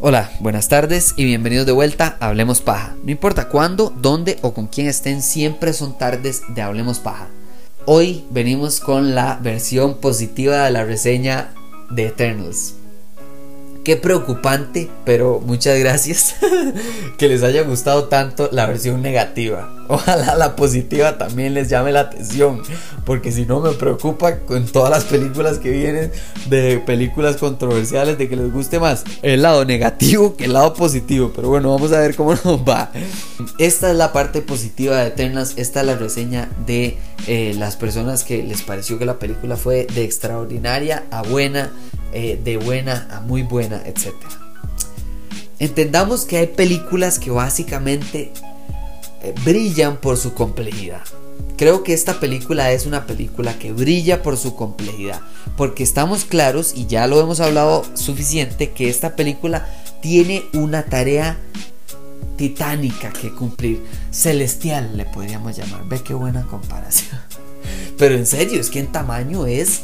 Hola, buenas tardes y bienvenidos de vuelta a Hablemos Paja. No importa cuándo, dónde o con quién estén, siempre son tardes de Hablemos Paja. Hoy venimos con la versión positiva de la reseña de Eternals. Qué preocupante, pero muchas gracias que les haya gustado tanto la versión negativa. Ojalá la positiva también les llame la atención, porque si no me preocupa con todas las películas que vienen de películas controversiales de que les guste más el lado negativo que el lado positivo. Pero bueno, vamos a ver cómo nos va. Esta es la parte positiva de Eternas, esta es la reseña de eh, las personas que les pareció que la película fue de extraordinaria a buena eh, de buena a muy buena, etc. Entendamos que hay películas que básicamente eh, brillan por su complejidad. Creo que esta película es una película que brilla por su complejidad, porque estamos claros y ya lo hemos hablado suficiente que esta película tiene una tarea titánica que cumplir, celestial le podríamos llamar. Ve qué buena comparación. Pero en serio, es que en tamaño es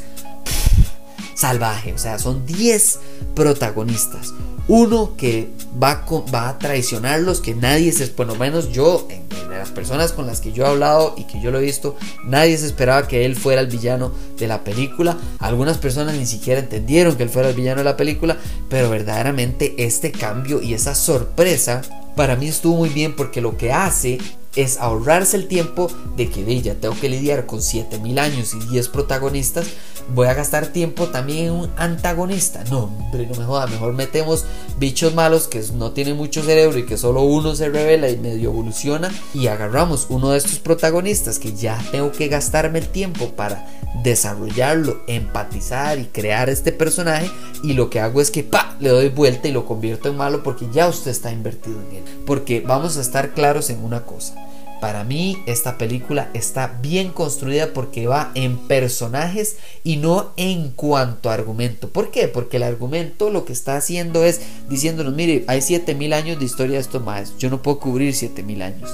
salvaje. O sea, son 10 protagonistas. Uno que va, va a traicionarlos, que nadie se, por lo menos yo, de las personas con las que yo he hablado y que yo lo he visto, nadie se esperaba que él fuera el villano de la película. Algunas personas ni siquiera entendieron que él fuera el villano de la película, pero verdaderamente este cambio y esa sorpresa para mí estuvo muy bien porque lo que hace es ahorrarse el tiempo de que ya tengo que lidiar con 7000 años y 10 protagonistas, voy a gastar tiempo también en un antagonista. No, hombre, no me joda, mejor metemos bichos malos que no tienen mucho cerebro y que solo uno se revela y medio evoluciona y agarramos uno de estos protagonistas que ya tengo que gastarme el tiempo para desarrollarlo, empatizar y crear este personaje y lo que hago es que pa le doy vuelta y lo convierto en malo porque ya usted está invertido en él. Porque vamos a estar claros en una cosa. Para mí esta película está bien construida porque va en personajes y no en cuanto a argumento. ¿Por qué? Porque el argumento lo que está haciendo es diciéndonos, mire, hay 7000 años de historia de estos yo no puedo cubrir 7000 años.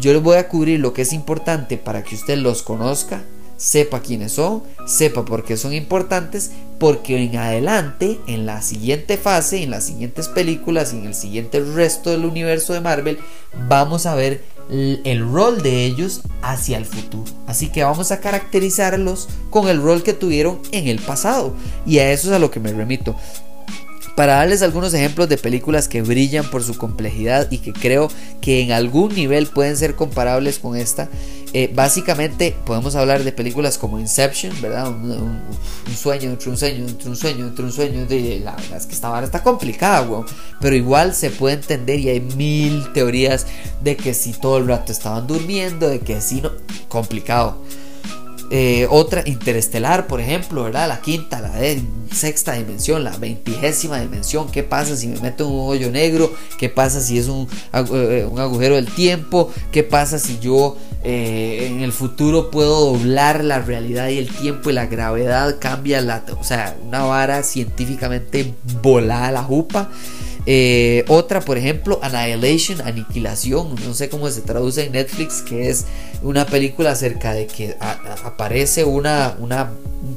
Yo les voy a cubrir lo que es importante para que usted los conozca, sepa quiénes son, sepa por qué son importantes, porque en adelante, en la siguiente fase, en las siguientes películas y en el siguiente resto del universo de Marvel, vamos a ver el rol de ellos hacia el futuro. Así que vamos a caracterizarlos con el rol que tuvieron en el pasado. Y a eso es a lo que me remito para darles algunos ejemplos de películas que brillan por su complejidad y que creo que en algún nivel pueden ser comparables con esta. Eh, básicamente podemos hablar de películas como Inception, ¿verdad? Un, sueño entre un sueño, entre un sueño, entre un sueño. De, la verdad es que esta vara está complicada, weón. Pero igual se puede entender y hay mil teorías de que si todo el rato estaban durmiendo, de que si no. Complicado. Eh, otra interestelar, por ejemplo, ¿verdad? La quinta, la sexta dimensión, la veintigésima dimensión. ¿Qué pasa si me meto en un hoyo negro? ¿Qué pasa si es un, eh, un agujero del tiempo? ¿Qué pasa si yo eh, en el futuro puedo doblar la realidad y el tiempo y la gravedad cambia la... O sea, una vara científicamente volada la jupa. Otra, por ejemplo, Annihilation, Aniquilación, no sé cómo se traduce en Netflix, que es una película acerca de que aparece una, un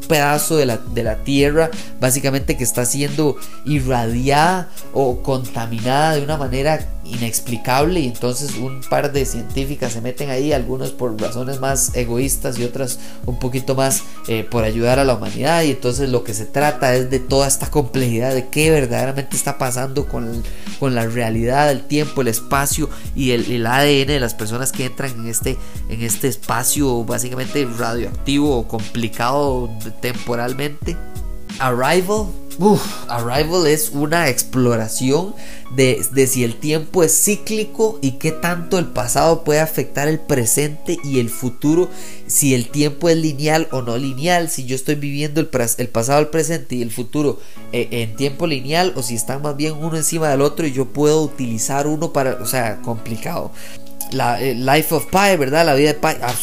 pedazo de la, de la Tierra, básicamente que está siendo irradiada o contaminada de una manera inexplicable y entonces un par de científicas se meten ahí, algunos por razones más egoístas y otras un poquito más eh, por ayudar a la humanidad y entonces lo que se trata es de toda esta complejidad de qué verdaderamente está pasando con, con la realidad, el tiempo, el espacio y el, el, ADN de las personas que entran en este, este espacio básicamente radioactivo complicado temporalmente. Arrival Arrival es una exploración de, si el tiempo es cíclico y qué tanto el pasado puede afectar el presente y el futuro, si el tiempo es lineal o no lineal, si yo estoy viviendo el, pasado, el presente y el futuro eh, en tiempo lineal o si están más bien uno encima del otro y yo puedo utilizar uno para, o sea, complicado. La eh, Life of Pi, ¿verdad? La vida de Pi. Ah,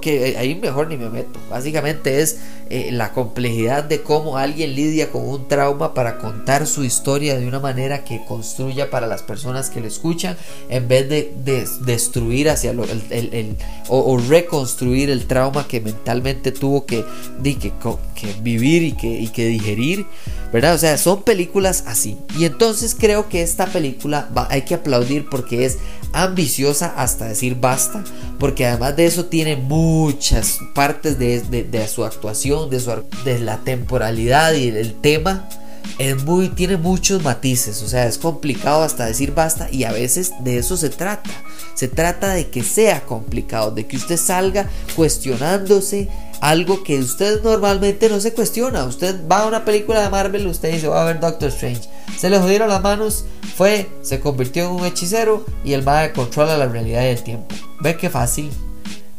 que ahí mejor ni me meto. Básicamente es eh, la complejidad de cómo alguien lidia con un trauma para contar su historia de una manera que construya para las personas que lo escuchan en vez de, destruir hacia lo, el, o, reconstruir el trauma que mentalmente tuvo que, que, que vivir y que, y que digerir. ¿verdad? O sea, son películas así. Y entonces creo que esta película va, hay que aplaudir porque es ambiciosa hasta decir basta, porque además de eso tiene muchas partes de, su actuación, de, su, de la temporalidad y el tema. Es muy, tiene muchos matices, o sea, es complicado hasta decir basta y a veces de eso se trata. Se trata de que sea complicado, de que usted salga cuestionándose algo que usted normalmente no se cuestiona. Usted va a una película de Marvel, usted dice, va a ver Doctor Strange. Se le jodieron las manos, fue, se convirtió en un hechicero y el a controla la realidad del tiempo. Ve qué fácil.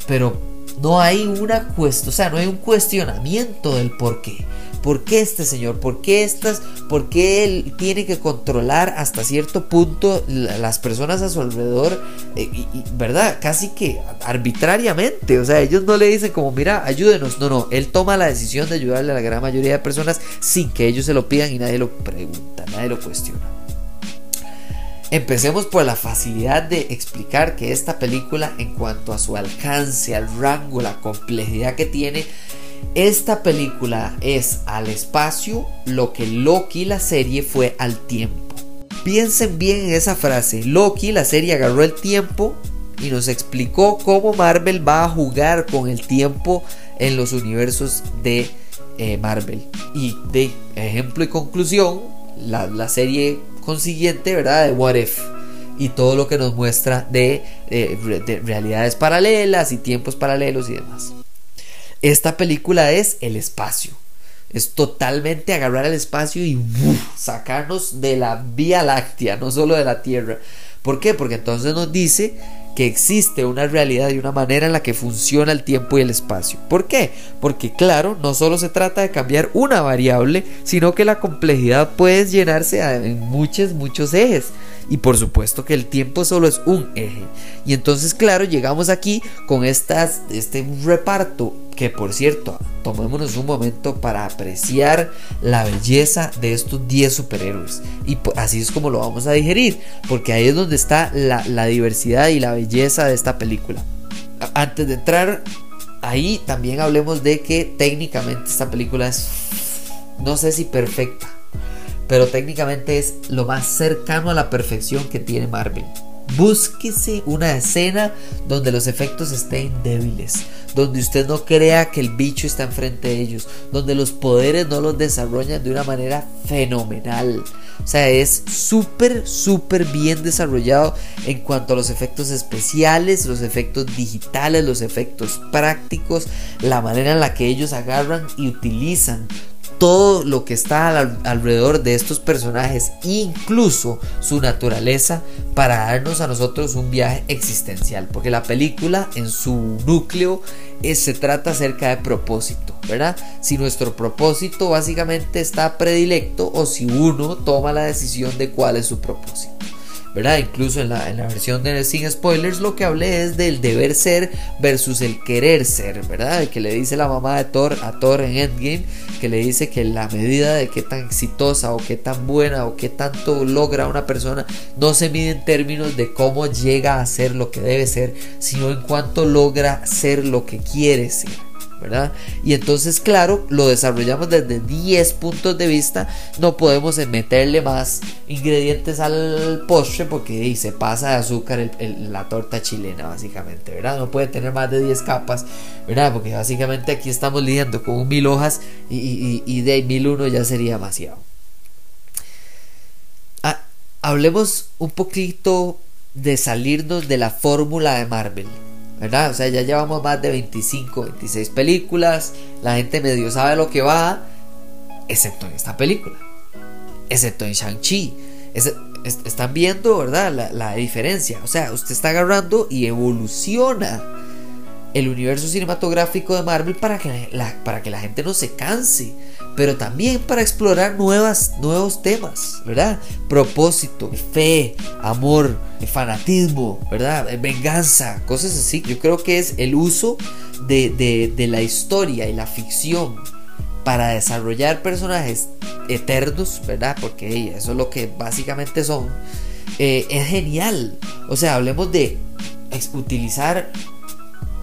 Pero no hay una cuestión, o sea, no hay un cuestionamiento del por qué. ¿Por qué este señor? ¿Por qué estas? ¿Por qué él tiene que controlar hasta cierto punto las personas a su alrededor? Eh, ¿Verdad? Casi que arbitrariamente. O sea, ellos no le dicen como, mira, ayúdenos. No, no. Él toma la decisión de ayudarle a la gran mayoría de personas sin que ellos se lo pidan y nadie lo pregunta, nadie lo cuestiona. Empecemos por la facilidad de explicar que esta película en cuanto a su alcance, al rango, la complejidad que tiene, esta película es al espacio lo que Loki la serie fue al tiempo. Piensen bien en esa frase. Loki la serie agarró el tiempo y nos explicó cómo Marvel va a jugar con el tiempo en los universos de eh, Marvel. Y de ejemplo y conclusión, la, serie consiguiente, ¿verdad? De What If y todo lo que nos muestra de, de, realidades paralelas y tiempos paralelos y demás. Esta película es el espacio. Es totalmente agarrar el espacio y sacarnos de la Vía Láctea, no solo de la Tierra. ¿Por qué? Porque entonces nos dice que existe una realidad y una manera en la que funciona el tiempo y el espacio. ¿Por qué? Porque claro, no solo se trata de cambiar una variable, sino que la complejidad puede llenarse en muchos, muchos ejes. Y por supuesto que el tiempo solo es un eje. Y entonces, claro, llegamos aquí con estas, este reparto que por cierto, tomémonos un momento para apreciar la belleza de estos 10 superhéroes. Y así es como lo vamos a digerir, porque ahí es donde está la, la diversidad y la belleza de esta película. Antes de entrar ahí, también hablemos de que técnicamente esta película es, no sé si perfecta, pero técnicamente es lo más cercano a la perfección que tiene Marvel. Búsquese una escena donde los efectos estén débiles, donde usted no crea que el bicho está enfrente de ellos, donde los poderes no los desarrollan de una manera fenomenal. O sea, es súper, súper bien desarrollado en cuanto a los efectos especiales, los efectos digitales, los efectos prácticos, la manera en la que ellos agarran y utilizan todo lo que está alrededor de estos personajes, incluso su naturaleza, para darnos a nosotros un viaje existencial. Porque la película en su núcleo se trata acerca de propósito, ¿verdad? Si nuestro propósito básicamente está predilecto o si uno toma la decisión de cuál es su propósito. ¿Verdad? Incluso en la, versión de Sin Spoilers lo que hablé es del deber ser versus el querer ser, ¿verdad? Que le dice la mamá de Thor a Thor en Endgame, que le dice que la medida de qué tan exitosa o qué tan buena o qué tanto logra una persona no se mide en términos de cómo llega a ser lo que debe ser, sino en cuanto logra ser lo que quiere ser. Y entonces, claro, lo desarrollamos desde 10 puntos de vista. No podemos meterle más ingredientes al postre porque se pasa de azúcar la torta chilena, básicamente, ¿verdad? No puede tener más de 10 capas, ¿verdad? Porque básicamente aquí estamos lidiando con mil hojas y, y, de mil uno ya sería demasiado. Ah, hablemos un poquito de salirnos de la fórmula de Marvel. ¿Verdad? O sea, ya llevamos más de 25, 26 películas, la gente medio sabe lo que va, excepto en esta película, excepto en Shang-Chi. están viendo, ¿verdad? La, la, diferencia. O sea, usted está agarrando y evoluciona el universo cinematográfico de Marvel para que la, para que la gente no se canse, pero también para explorar nuevas, nuevos temas, ¿verdad? Propósito, fe, amor, fanatismo, ¿verdad? Venganza, cosas así. Yo creo que es el uso de, de la historia y la ficción para desarrollar personajes eternos, ¿verdad? Porque eso es lo que básicamente son. Eh, es genial. O sea, hablemos de utilizar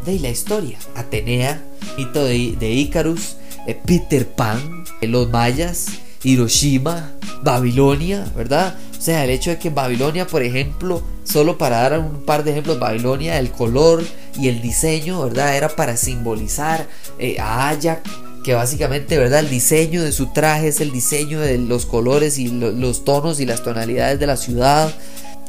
de la historia. Atenea, mito de, de Icarus, eh, Peter Pan, eh, los mayas, Hiroshima, Babilonia, ¿verdad? O sea, el hecho de que Babilonia, por ejemplo, solo para dar un par de ejemplos, Babilonia, el color y el diseño, ¿verdad? Era para simbolizar a Ayak, que básicamente, ¿verdad? El diseño de su traje es el diseño de los colores y los tonos y las tonalidades de la ciudad.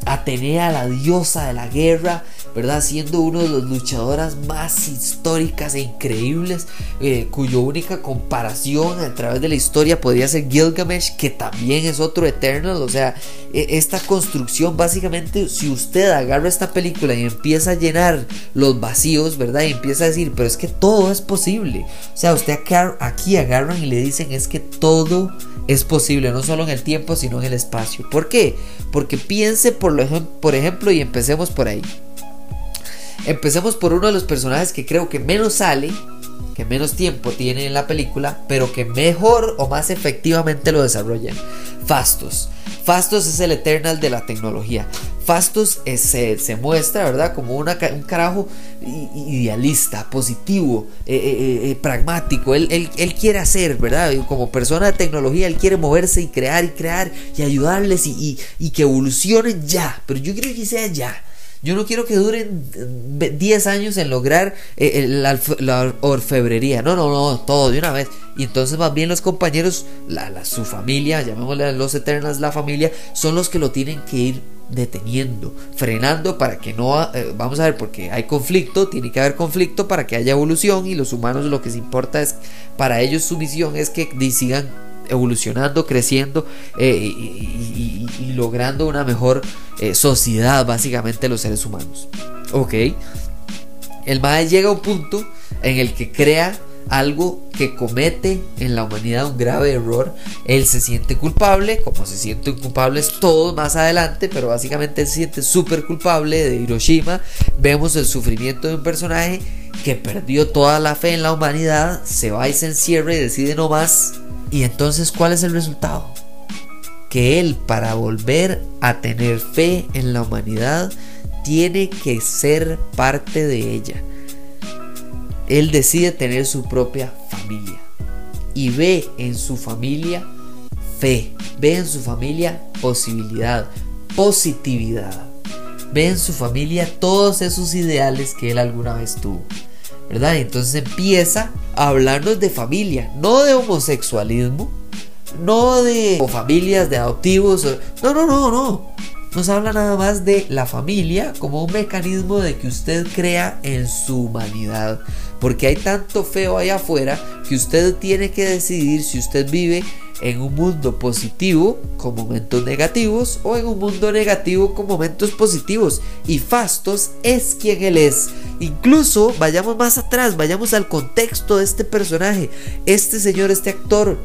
Atenea, la diosa de la guerra, ¿verdad? Siendo uno de las luchadoras más históricas e increíbles, eh, cuyo única comparación a través de la historia podría ser Gilgamesh, que también es otro Eternal. O sea, e, esta construcción, básicamente, si usted agarra esta película y empieza a llenar los vacíos, ¿verdad? Y empieza a decir, pero es que todo es posible. O sea, usted aquí agarran y le dicen, es que todo es posible, no solo en el tiempo, sino en el espacio. ¿Por qué? Porque piense, por, por ejemplo, y empecemos por ahí. Empecemos por uno de los personajes que creo que menos sale, que menos tiempo tiene en la película, pero que mejor o más efectivamente lo desarrollan. Fastos. Fastos es el Eternal de la tecnología. Fastos se, muestra, ¿verdad? Como un carajo idealista, positivo, eh, eh, eh, pragmático. Él, él, quiere hacer, ¿verdad? Como persona de tecnología, él quiere moverse y crear y crear y ayudarles y, y que evolucionen ya. Pero yo creo que sea ya. Yo no quiero que duren 10 años en lograr eh, la, orfebrería. No, no, no, todo de una vez. Y entonces más bien los compañeros, la, su familia, llamémosle los Eternals la familia, son los que lo tienen que ir deteniendo, frenando para que no, eh, vamos a ver, porque hay conflicto, tiene que haber conflicto para que haya evolución y los humanos lo que les importa es, para ellos su misión es que sigan evolucionando, creciendo eh, y, logrando una mejor eh, sociedad, básicamente los seres humanos. Ok. El Mae llega a un punto en el que crea algo que comete en la humanidad un grave error. Él se siente culpable, como se sienten culpables todos más adelante, pero básicamente él se siente súper culpable de Hiroshima. Vemos el sufrimiento de un personaje que perdió toda la fe en la humanidad, se va y se encierra y decide no más y entonces, ¿cuál es el resultado? Que él, para volver a tener fe en la humanidad, tiene que ser parte de ella. Él decide tener su propia familia. Y ve en su familia fe. Ve en su familia posibilidad, positividad. Ve en su familia todos esos ideales que él alguna vez tuvo. ¿Verdad? Entonces empieza a hablarnos de familia, no de homosexualismo, no de familias de adoptivos, no, no, no, no. Nos habla nada más de la familia como un mecanismo de que usted crea en su humanidad. Porque hay tanto feo allá afuera que usted tiene que decidir si usted vive en un mundo positivo con momentos negativos o en un mundo negativo con momentos positivos. Y Fastos es quien él es. Incluso vayamos más atrás, vayamos al contexto de este personaje. Este señor, este actor,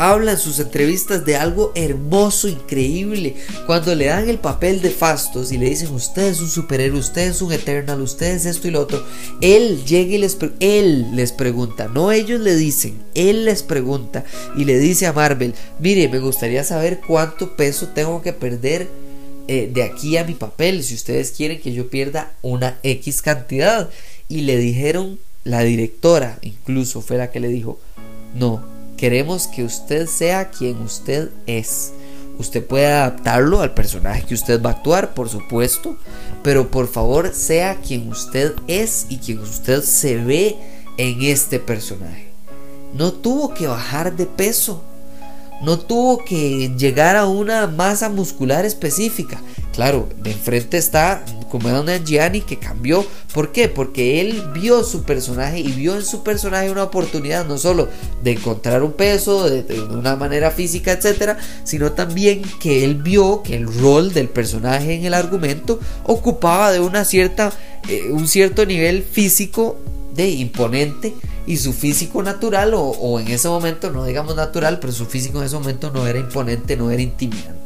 habla en sus entrevistas de algo hermoso, increíble. Cuando le dan el papel de Fastos y le dicen, usted es un superhéroe, usted es un Eternal, usted es esto y lo otro, él llega y les, él les pregunta, no ellos le dicen, él les pregunta y le dice a Marvel, mire, me gustaría saber cuánto peso tengo que perder eh, de aquí a mi papel, si ustedes quieren que yo pierda una X cantidad. Y le dijeron, la directora incluso fue la que le dijo, no, Queremos que usted sea quien usted es. Usted puede adaptarlo al personaje que usted va a actuar, por supuesto, pero por favor sea quien usted es y quien usted se ve en este personaje. No tuvo que bajar de peso, no tuvo que llegar a una masa muscular específica. Claro, de enfrente está una Gianni que cambió. ¿Por qué? Porque él vio su personaje y vio en su personaje una oportunidad no solo de encontrar un peso de, una manera física, etcétera, sino también que él vio que el rol del personaje en el argumento ocupaba de una cierta, eh, un cierto nivel físico de imponente y su físico natural o en ese momento no digamos natural pero su físico en ese momento no era imponente no era intimidante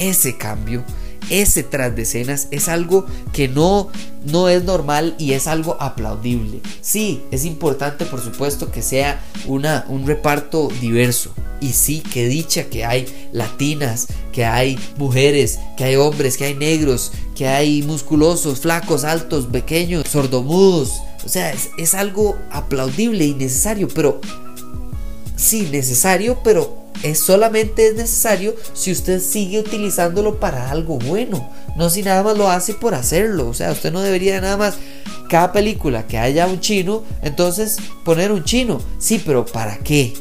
ese cambio, ese tras de escenas es algo que no, no es normal y es algo aplaudible. Sí, es importante por supuesto que sea una, un reparto diverso. Y sí, que dicha que hay latinas, que hay mujeres, que hay hombres, que hay negros, que hay musculosos, flacos, altos, pequeños, sordomudos. O sea, es, es algo aplaudible y necesario, pero... Sí, necesario, pero es solamente es necesario si usted sigue utilizándolo para algo bueno, no si nada más lo hace por hacerlo. O sea, usted no debería nada más cada película que haya un chino, entonces poner un chino. Sí, pero ¿para qué?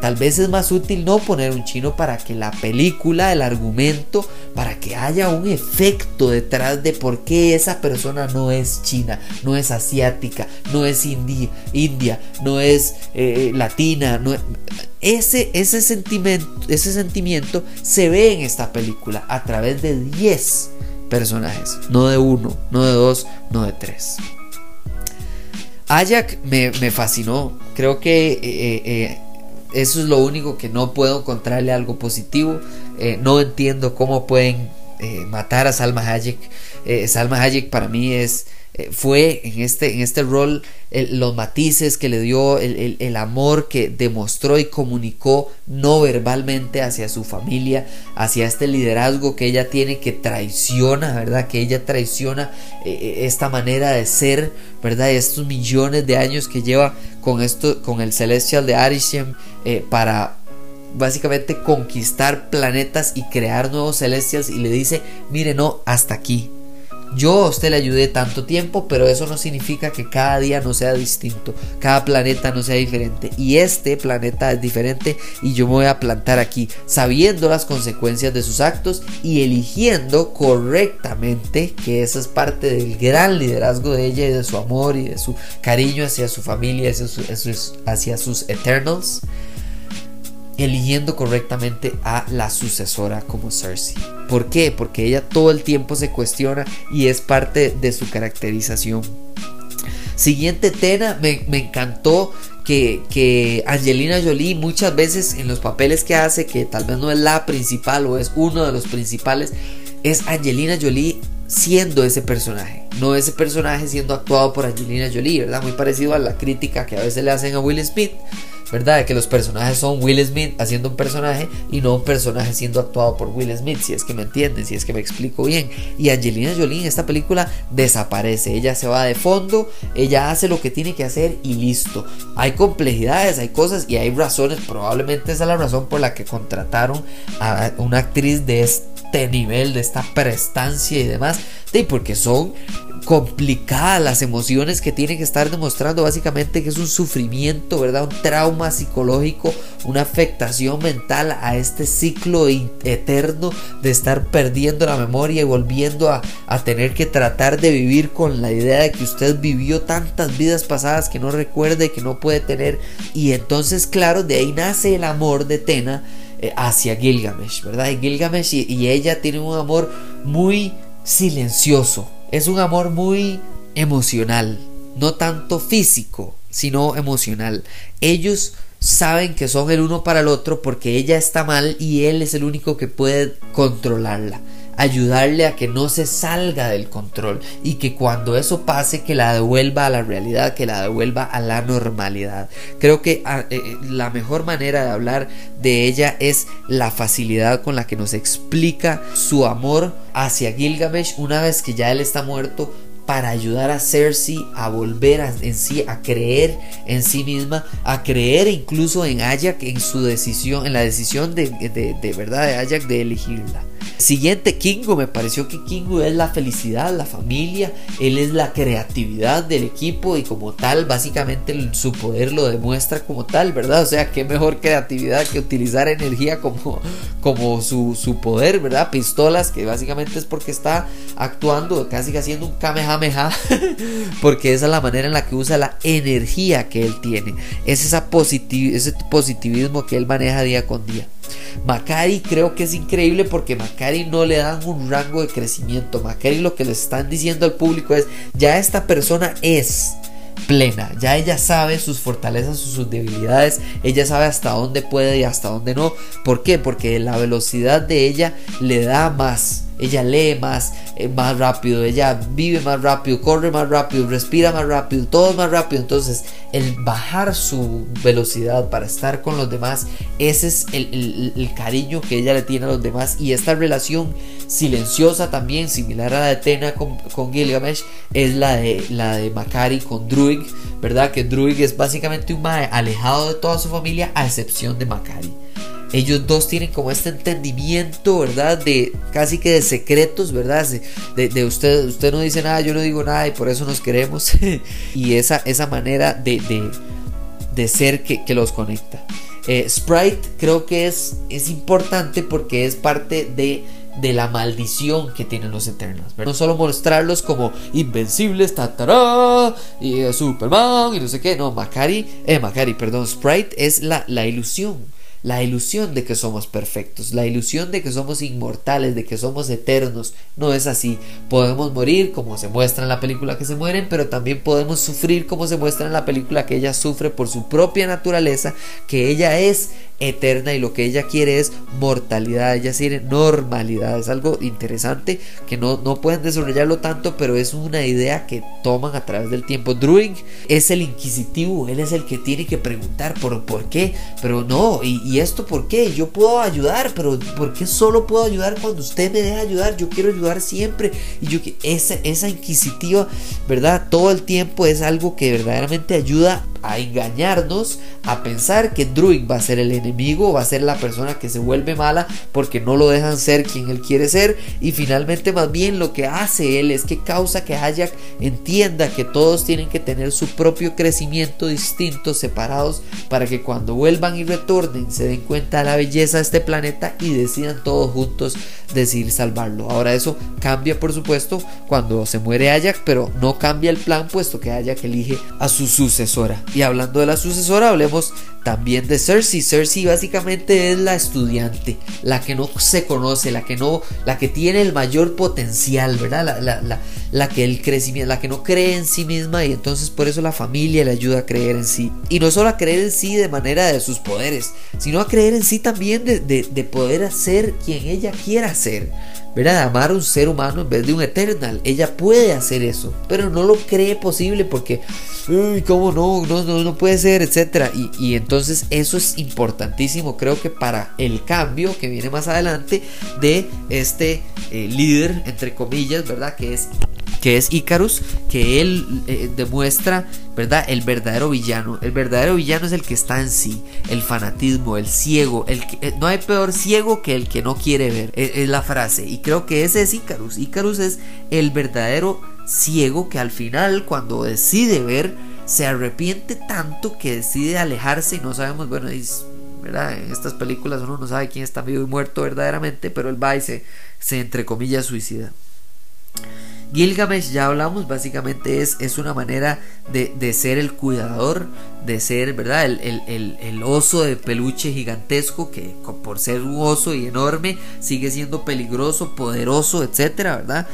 Tal vez es más útil no poner un chino para que la película, el argumento, para que haya un efecto detrás de por qué esa persona no es china, no es asiática, no es india, india no es eh, latina, no ese, ese, sentimiento, ese sentimiento se ve en esta película a través de 10 personajes, no de uno, no de dos, no de tres. Ayak me, me fascinó, creo que eh, eh, eso es lo único que no puedo encontrarle algo positivo. Eh, no entiendo cómo pueden eh, matar a Salma Hayek. Eh, Salma Hayek para mí es fue en este, en este rol los matices que le dio, el, el, amor que demostró y comunicó no verbalmente hacia su familia, hacia este liderazgo que ella tiene que traiciona, ¿verdad? Que ella traiciona esta manera de ser, ¿verdad? Estos millones de años que lleva con, esto, con el Celestial de Arishem para básicamente conquistar planetas y crear nuevos celestials y le dice, mire, no, hasta aquí. Yo a usted le ayudé tanto tiempo, pero eso no significa que cada día no sea distinto, cada planeta no sea diferente. Y este planeta es diferente y yo me voy a plantar aquí, sabiendo las consecuencias de sus actos y eligiendo correctamente, que esa es parte del gran liderazgo de ella y de su amor y de su cariño hacia su familia, hacia, hacia sus Eternals eligiendo correctamente a la sucesora como Cersei. ¿Por qué? Porque ella todo el tiempo se cuestiona y es parte de su caracterización. Siguiente Tena, me, encantó que, que, Angelina Jolie muchas veces en los papeles que hace, que tal vez no es la principal o es uno de los principales, es Angelina Jolie siendo ese personaje, no ese personaje siendo actuado por Angelina Jolie, ¿verdad? Muy parecido a la crítica que a veces le hacen a Will Smith ¿verdad? De que los personajes son Will Smith haciendo un personaje y no un personaje siendo actuado por Will Smith, si es que me entienden, si es que me explico bien. Y Angelina Jolie en esta película desaparece, ella se va de fondo, ella hace lo que tiene que hacer y listo. Hay complejidades, hay cosas y hay razones, probablemente esa es la razón por la que contrataron a una actriz de este nivel, de esta prestancia y demás, de porque son complicadas las emociones que tiene que estar demostrando básicamente que es un sufrimiento, ¿verdad? Un trauma psicológico, una afectación mental a este ciclo eterno de estar perdiendo la memoria y volviendo a, a tener que tratar de vivir con la idea de que usted vivió tantas vidas pasadas que no recuerde, que no puede tener. Y entonces, claro, de ahí nace el amor de Tena hacia Gilgamesh, ¿verdad? Y Gilgamesh y ella tienen un amor muy silencioso, es un amor muy emocional, no tanto físico, sino emocional. Ellos saben que son el uno para el otro porque ella está mal y él es el único que puede controlarla ayudarle a que no se salga del control y que cuando eso pase que la devuelva a la realidad, que la devuelva a la normalidad. Creo que ah, eh, eh, la mejor manera de hablar de ella es la facilidad con la que nos explica su amor hacia Gilgamesh una vez que ya él está muerto para ayudar a Cersei a volver en sí, a creer en sí misma, a creer incluso en Ayak en su decisión, en la decisión de, de, de verdad de Ayak de elegirla. Siguiente, Kingo. Me pareció que Kingo es la felicidad, la familia. Él es la creatividad del equipo y como tal, básicamente su poder lo demuestra como tal, ¿verdad? O sea, qué mejor creatividad que utilizar energía como, como su, su poder, ¿verdad? Pistolas, que básicamente es porque está actuando, casi haciendo un kamehameha, porque esa es la manera en la que usa la energía que él tiene. Es esa ese positivismo que él maneja día con día. Macari creo que es increíble porque Macari no le dan un rango de crecimiento. Macari lo que le están diciendo al público es, ya esta persona es plena, ya ella sabe sus fortalezas, sus debilidades, ella sabe hasta dónde puede y hasta dónde no. ¿Por qué? Porque la velocidad de ella le da más ella lee más, eh, más rápido, ella vive más rápido, corre más rápido, respira más rápido, todo más rápido. Entonces, el bajar su velocidad para estar con los demás, ese es el, cariño que ella le tiene a los demás. Y esta relación silenciosa también, similar a la de Tena con, Gilgamesh, es la de, la de Makari con Druig, ¿verdad? Que Druig es básicamente un mae alejado de toda su familia, a excepción de Makari ellos dos tienen como este entendimiento, ¿verdad? De casi que de secretos, ¿verdad? De, usted, usted no dice nada, yo no digo nada y por eso nos queremos. y esa, esa manera de, de, ser que, los conecta. Eh, Sprite creo que es, es importante porque es parte de de la maldición que tienen los Eternals. No solo mostrarlos como invencibles, tatará, y Superman y no sé qué. No, Macari, eh, Macari, perdón, Sprite es la, la ilusión la ilusión de que somos perfectos, la ilusión de que somos inmortales, de que somos eternos. No es así. Podemos morir como se muestra en la película que se mueren, pero también podemos sufrir como se muestra en la película que ella sufre por su propia naturaleza, que ella es eterna y lo que ella quiere es mortalidad, ella quiere normalidad, es algo interesante que no, no pueden desarrollarlo tanto, pero es una idea que toman a través del tiempo. Druid es el inquisitivo, él es el que tiene que preguntar por, por qué, pero no, y, esto por qué, yo puedo ayudar, pero ¿por qué solo puedo ayudar cuando usted me deja ayudar? Yo quiero ayudar siempre, y yo esa, esa inquisitiva, ¿verdad? Todo el tiempo es algo que verdaderamente ayuda a engañarnos, a pensar que Druid va a ser el enemigo, va a ser la persona que se vuelve mala porque no lo dejan ser quien él quiere ser y finalmente más bien lo que hace él es que causa que Hayek entienda que todos tienen que tener su propio crecimiento distinto, separados, para que cuando vuelvan y retornen se den cuenta de la belleza de este planeta y decidan todos juntos decidir salvarlo. Ahora eso cambia por supuesto cuando se muere Ajax, pero no cambia el plan puesto que Ajax elige a su sucesora. Y hablando de la sucesora, hablemos también de Cersei. Cersei básicamente es la estudiante, la que no se conoce, la que no, la que tiene el mayor potencial, ¿verdad? La, la, la, la, que el crecimiento, la que no cree en sí misma y entonces por eso la familia le ayuda a creer en sí. Y no solo a creer en sí de manera de sus poderes, sino a creer en sí también de, de, de poder ser quien ella quiera ser. ¿Verdad? Amar a un ser humano en vez de un eternal. Ella puede hacer eso, pero no lo cree posible porque, uy, ¿cómo no? No, no, no puede ser, etcétera. Y, y, entonces eso es importantísimo, creo que para el cambio que viene más adelante de este eh, líder, entre comillas, ¿verdad? Que es que es Icarus, que él eh, demuestra, ¿verdad? El verdadero villano. El verdadero villano es el que está en sí, el fanatismo, el ciego. El eh, no hay peor ciego que el que no quiere ver, es, es la frase. Y creo que ese es Icarus. Icarus es el verdadero ciego que al final, cuando decide ver, se arrepiente tanto que decide alejarse y no sabemos, bueno, ¿verdad? en estas películas uno no sabe quién está vivo y muerto verdaderamente, pero él va y se, se entre comillas suicida. Gilgamesh, ya hablamos, básicamente es, es una manera de, ser el cuidador, de ser, ¿verdad? El, oso de peluche gigantesco que por ser un oso y enorme sigue siendo peligroso, poderoso, etcétera, ¿verdad?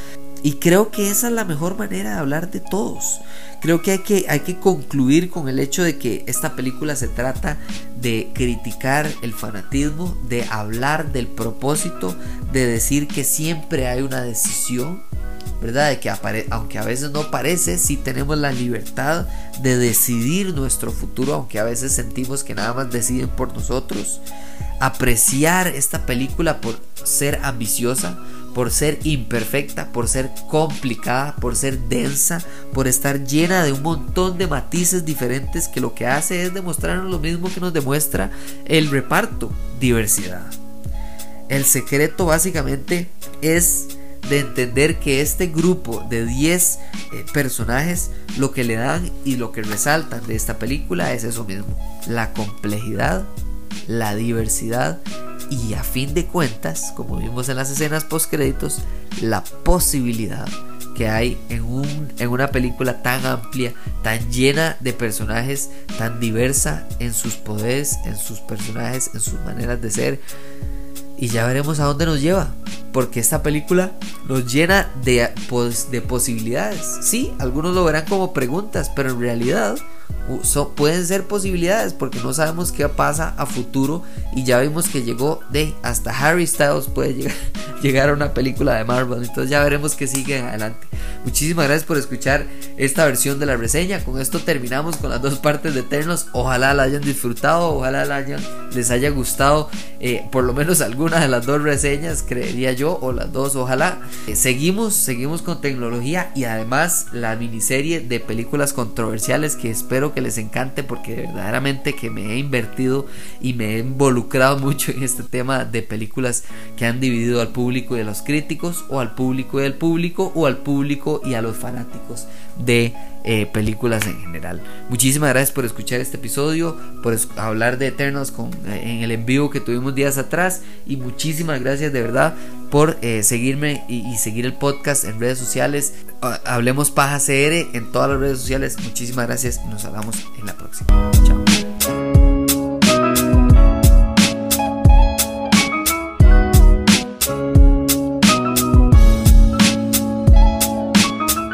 Y creo que esa es la mejor manera de hablar de todos. Creo que hay, que hay que concluir con el hecho de que esta película se trata de criticar el fanatismo, de hablar del propósito, de decir que siempre hay una decisión ¿verdad? De que aunque a veces no parece, sí tenemos la libertad de decidir nuestro futuro, aunque a veces sentimos que nada más deciden por nosotros. Apreciar esta película por ser ambiciosa, por ser imperfecta, por ser complicada, por ser densa, por estar llena de un montón de matices diferentes que lo que hace es demostrarnos lo mismo que nos demuestra el reparto, diversidad. El secreto básicamente es de entender que este grupo de 10 eh, personajes lo que le dan y lo que resaltan de esta película es eso mismo, la complejidad, la diversidad y a fin de cuentas, como vimos en las escenas post créditos, la posibilidad que hay en, un, en una película tan amplia, tan llena de personajes, tan diversa en sus poderes, en sus personajes, en sus maneras de ser. Y ya veremos a dónde nos lleva, porque esta película nos llena de, de posibilidades. Sí, algunos lo verán como preguntas, pero en realidad pueden ser posibilidades porque no sabemos qué pasa a futuro y ya vimos que llegó de hasta Harry Styles puede llegar, a una película de Marvel. Entonces ya veremos que sigue adelante. Muchísimas gracias por escuchar esta versión de la reseña. Con esto terminamos con las dos partes de Eternos ojalá la hayan disfrutado ojalá les haya gustado eh, por lo menos alguna de las dos reseñas creería yo o las dos ojalá. Eh, seguimos seguimos con tecnología y además la miniserie de películas controversiales que espero que les encante porque verdaderamente que me he invertido y me he involucrado mucho en este tema de películas que han dividido al público y a los críticos o al público y al público o al público y a los fanáticos de eh, películas en general. Muchísimas gracias por escuchar este episodio, por hablar de Eternals con, eh, en el envío que tuvimos días atrás y muchísimas gracias de verdad por eh, seguirme y, seguir el podcast en redes sociales. Hablemos Paja CR en todas las redes sociales. Muchísimas gracias y nos hablamos en la próxima. Chao.